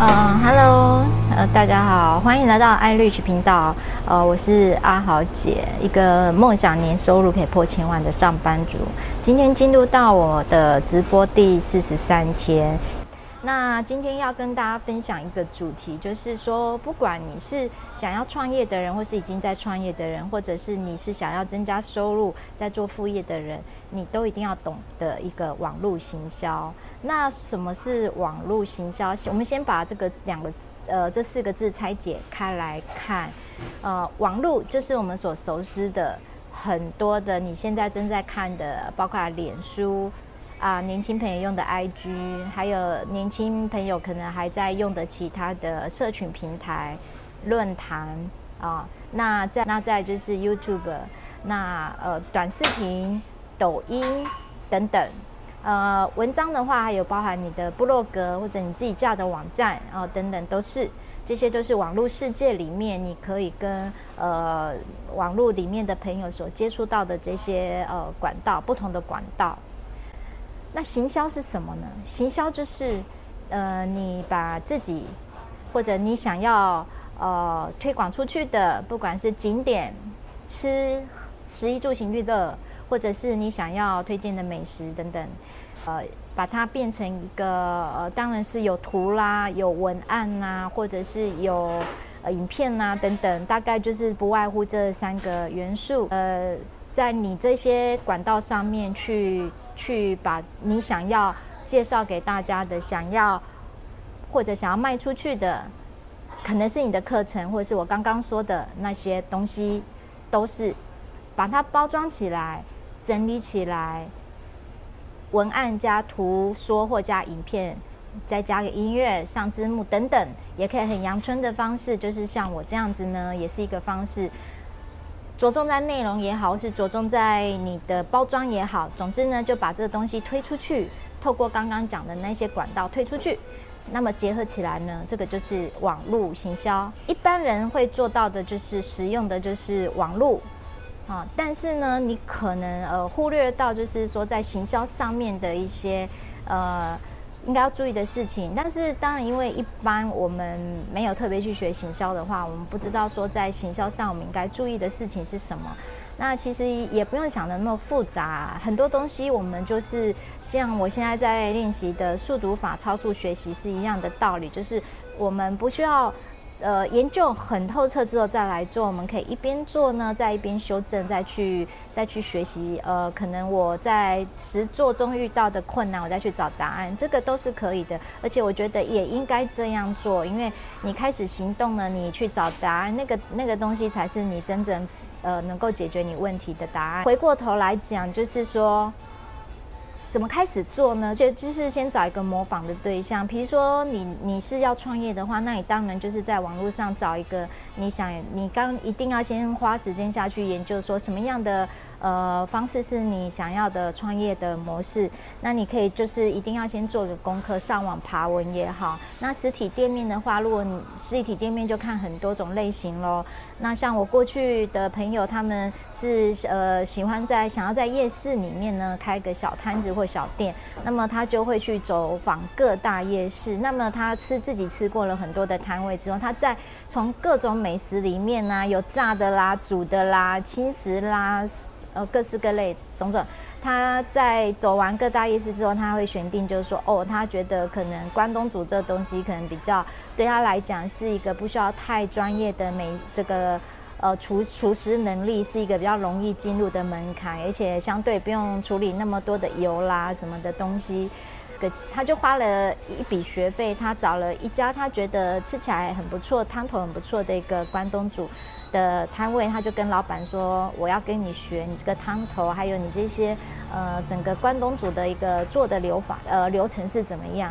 嗯，Hello，呃，大家好，欢迎来到艾瑞奇频道。呃，我是阿豪姐，一个梦想年收入可以破千万的上班族。今天进入到我的直播第四十三天。那今天要跟大家分享一个主题，就是说，不管你是想要创业的人，或是已经在创业的人，或者是你是想要增加收入在做副业的人，你都一定要懂得一个网络行销。那什么是网络行销？我们先把这个两个呃这四个字拆解开来看。呃，网络就是我们所熟知的很多的，你现在正在看的，包括脸书。啊，年轻朋友用的 IG，还有年轻朋友可能还在用的其他的社群平台、论坛啊，那再那再就是 YouTube，那呃短视频、抖音等等，呃文章的话还有包含你的部落格或者你自己架的网站啊等等，都是这些都是网络世界里面你可以跟呃网络里面的朋友所接触到的这些呃管道，不同的管道。那行销是什么呢？行销就是，呃，你把自己或者你想要呃推广出去的，不管是景点、吃、食衣住行娱乐，或者是你想要推荐的美食等等，呃，把它变成一个呃，当然是有图啦、有文案呐，或者是有呃影片呐等等，大概就是不外乎这三个元素。呃，在你这些管道上面去。去把你想要介绍给大家的，想要或者想要卖出去的，可能是你的课程，或者是我刚刚说的那些东西，都是把它包装起来、整理起来，文案加图说或加影片，再加个音乐、上字幕等等，也可以很阳春的方式，就是像我这样子呢，也是一个方式。着重在内容也好，或是着重在你的包装也好，总之呢，就把这个东西推出去，透过刚刚讲的那些管道推出去，那么结合起来呢，这个就是网络行销。一般人会做到的就是使用的就是网络啊，但是呢，你可能呃忽略到就是说在行销上面的一些呃。应该要注意的事情，但是当然，因为一般我们没有特别去学行销的话，我们不知道说在行销上我们应该注意的事情是什么。那其实也不用想的那么复杂，很多东西我们就是像我现在在练习的速读法超速学习是一样的道理，就是我们不需要。呃，研究很透彻之后再来做，我们可以一边做呢，再一边修正，再去再去学习。呃，可能我在实作中遇到的困难，我再去找答案，这个都是可以的。而且我觉得也应该这样做，因为你开始行动了，你去找答案，那个那个东西才是你真正呃能够解决你问题的答案。回过头来讲，就是说。怎么开始做呢？就就是先找一个模仿的对象，比如说你你是要创业的话，那你当然就是在网络上找一个你想，你刚一定要先花时间下去研究，说什么样的。呃，方式是你想要的创业的模式，那你可以就是一定要先做个功课，上网爬文也好。那实体店面的话，如果你实体店面就看很多种类型喽。那像我过去的朋友，他们是呃喜欢在想要在夜市里面呢开个小摊子或小店，那么他就会去走访各大夜市。那么他吃自己吃过了很多的摊位之后，他在从各种美食里面呢，有炸的啦、煮的啦、轻食啦。呃，各式各类种种，他在走完各大夜市之后，他会选定，就是说，哦，他觉得可能关东煮这东西可能比较对他来讲是一个不需要太专业的美这个呃厨厨师能力，是一个比较容易进入的门槛，而且相对不用处理那么多的油啦什么的东西，个他就花了一笔学费，他找了一家他觉得吃起来很不错、汤头很不错的一个关东煮。的摊位，他就跟老板说：“我要跟你学你这个汤头，还有你这些呃整个关东煮的一个做的流法呃流程是怎么样？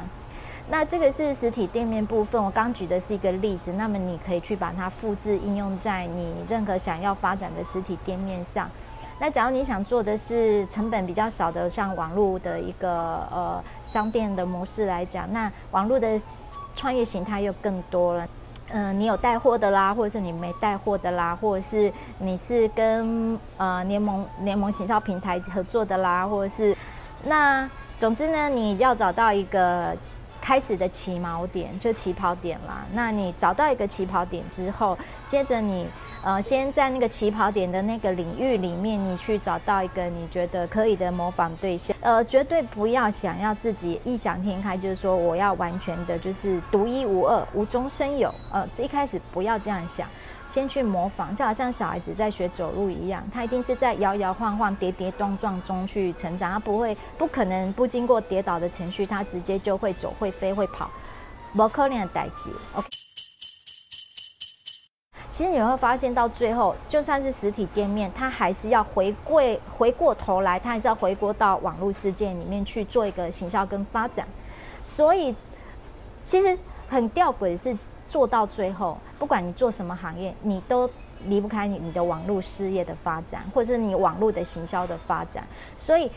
那这个是实体店面部分，我刚举的是一个例子。那么你可以去把它复制应用在你任何想要发展的实体店面上。那假如你想做的是成本比较少的，像网络的一个呃商店的模式来讲，那网络的创业形态又更多了。”嗯、你有带货的啦，或者是你没带货的啦，或者是你是跟呃联盟联盟行销平台合作的啦，或者是那总之呢，你要找到一个开始的起锚点，就起跑点啦。那你找到一个起跑点之后，接着你呃，先在那个起跑点的那个领域里面，你去找到一个你觉得可以的模仿对象。呃，绝对不要想要自己异想天开，就是说我要完全的，就是独一无二、无中生有。呃，一开始不要这样想。先去模仿，就好像小孩子在学走路一样，他一定是在摇摇晃晃、跌跌撞撞中去成长，他不会、不可能不经过跌倒的程序，他直接就会走、会飞、会跑，不可能的代志。OK，其实你会发现到最后，就算是实体店面，他还是要回归、回过头来，他还是要回归到网络世界里面去做一个行销跟发展。所以，其实很吊诡是。做到最后，不管你做什么行业，你都离不开你你的网络事业的发展，或者是你网络的行销的发展。所以，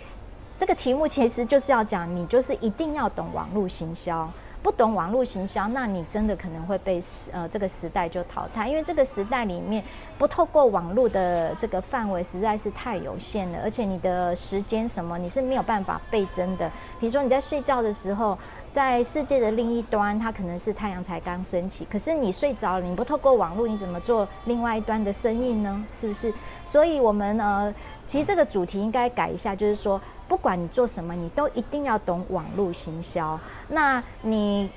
这个题目其实就是要讲，你就是一定要懂网络行销。不懂网络行销，那你真的可能会被呃这个时代就淘汰，因为这个时代里面不透过网络的这个范围实在是太有限了，而且你的时间什么你是没有办法倍增的。比如说你在睡觉的时候，在世界的另一端，它可能是太阳才刚升起，可是你睡着了，你不透过网络，你怎么做另外一端的生意呢？是不是？所以我们呃，其实这个主题应该改一下，就是说。不管你做什么，你都一定要懂网络行销。那你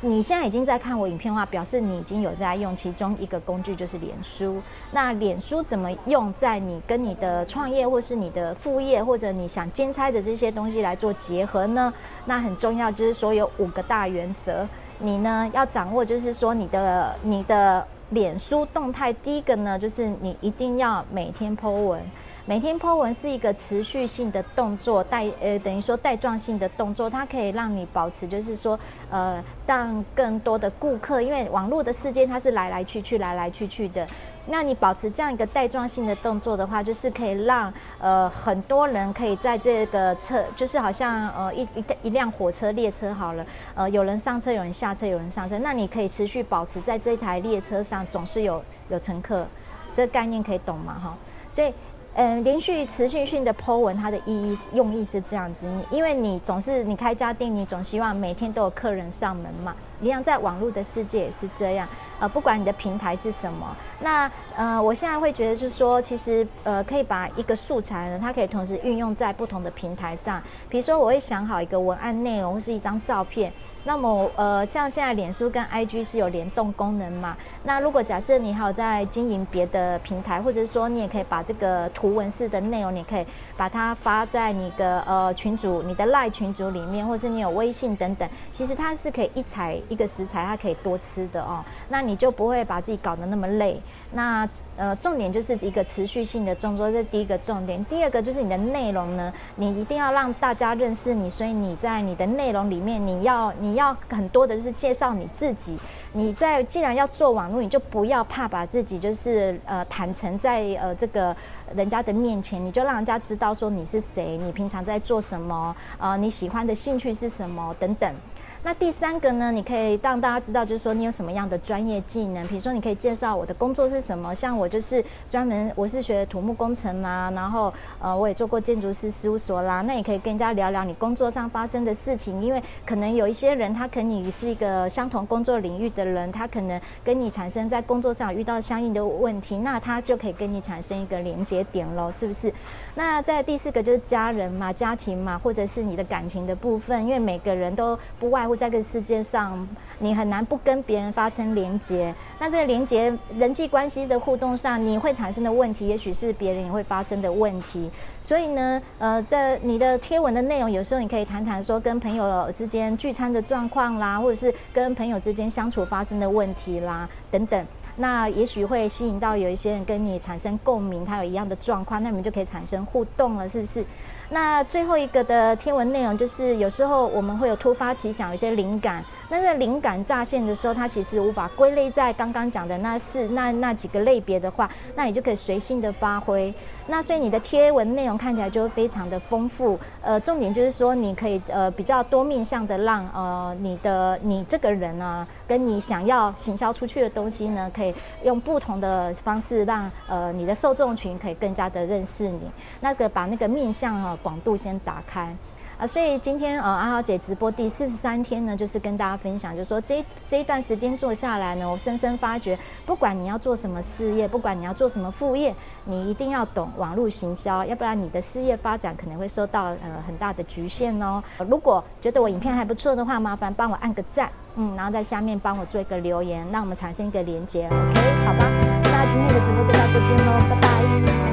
你现在已经在看我影片的话，表示你已经有在用其中一个工具，就是脸书。那脸书怎么用在你跟你的创业，或是你的副业，或者你想兼差的这些东西来做结合呢？那很重要，就是说有五个大原则，你呢要掌握，就是说你的你的脸书动态，第一个呢就是你一定要每天 po 文。每天 po 文是一个持续性的动作，带呃等于说带状性的动作，它可以让你保持，就是说呃让更多的顾客，因为网络的世界它是来来去去来来去去的，那你保持这样一个带状性的动作的话，就是可以让呃很多人可以在这个车，就是好像呃一一一辆火车列车好了，呃有人上车，有人下车，有人上车，那你可以持续保持在这台列车上总是有有乘客，这概念可以懂吗？哈，所以。嗯，连续持续性的 po 文，它的意义用意是这样子，因为你总是你开家店，你总希望每天都有客人上门嘛。一样，在网络的世界也是这样。呃，不管你的平台是什么，那呃，我现在会觉得是说，其实呃，可以把一个素材呢，它可以同时运用在不同的平台上。比如说，我会想好一个文案内容是一张照片，那么呃，像现在脸书跟 IG 是有联动功能嘛。那如果假设你还有在经营别的平台，或者是说你也可以把这个图文式的内容，你可以把它发在你的呃群组、你的 LINE 群组里面，或是你有微信等等，其实它是可以一采。一个食材，它可以多吃的哦，那你就不会把自己搞得那么累。那呃，重点就是一个持续性的动作，这是第一个重点。第二个就是你的内容呢，你一定要让大家认识你，所以你在你的内容里面，你要你要很多的就是介绍你自己。你在既然要做网络，你就不要怕把自己就是呃坦诚在呃这个人家的面前，你就让人家知道说你是谁，你平常在做什么，呃你喜欢的兴趣是什么等等。那第三个呢，你可以让大家知道，就是说你有什么样的专业技能，比如说你可以介绍我的工作是什么，像我就是专门我是学土木工程啦，然后呃我也做过建筑师事务所啦，那也可以跟人家聊聊你工作上发生的事情，因为可能有一些人他可你是一个相同工作领域的人，他可能跟你产生在工作上遇到相应的问题，那他就可以跟你产生一个连接点喽，是不是？那在第四个就是家人嘛，家庭嘛，或者是你的感情的部分，因为每个人都不外乎。在这个世界上，你很难不跟别人发生连接。那这个连接人际关系的互动上，你会产生的问题，也许是别人也会发生的问题。所以呢，呃，在你的贴文的内容，有时候你可以谈谈说跟朋友之间聚餐的状况啦，或者是跟朋友之间相处发生的问题啦，等等。那也许会吸引到有一些人跟你产生共鸣，他有一样的状况，那你们就可以产生互动了，是不是？那最后一个的天文内容就是，有时候我们会有突发奇想，有一些灵感。那个灵感乍现的时候，它其实无法归类在刚刚讲的那四那那几个类别的话，那你就可以随性的发挥。那所以你的贴文内容看起来就会非常的丰富。呃，重点就是说，你可以呃比较多面向的让呃你的你这个人呢、啊，跟你想要行销出去的东西呢，可以用不同的方式让呃你的受众群可以更加的认识你。那个把那个面向啊广度先打开。啊，所以今天呃阿豪姐直播第四十三天呢，就是跟大家分享，就是说这这一段时间做下来呢，我深深发觉，不管你要做什么事业，不管你要做什么副业，你一定要懂网络行销，要不然你的事业发展可能会受到呃很大的局限哦。如果觉得我影片还不错的话，麻烦帮我按个赞，嗯，然后在下面帮我做一个留言，让我们产生一个连接，OK，好吧？那今天的直播就到这边喽，拜拜。